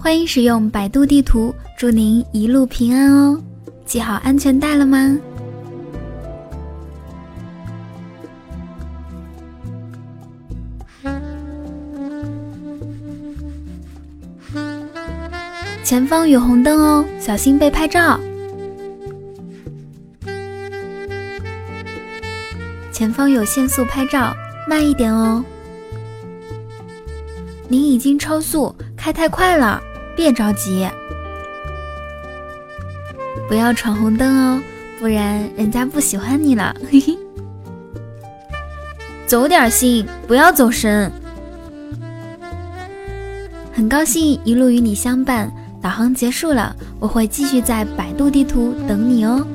欢迎使用百度地图，祝您一路平安哦！系好安全带了吗？前方有红灯哦，小心被拍照。前方有限速拍照，慢一点哦。您已经超速，开太快了，别着急。不要闯红灯哦，不然人家不喜欢你了。嘿嘿。走点心，不要走神。很高兴一路与你相伴。导航结束了，我会继续在百度地图等你哦。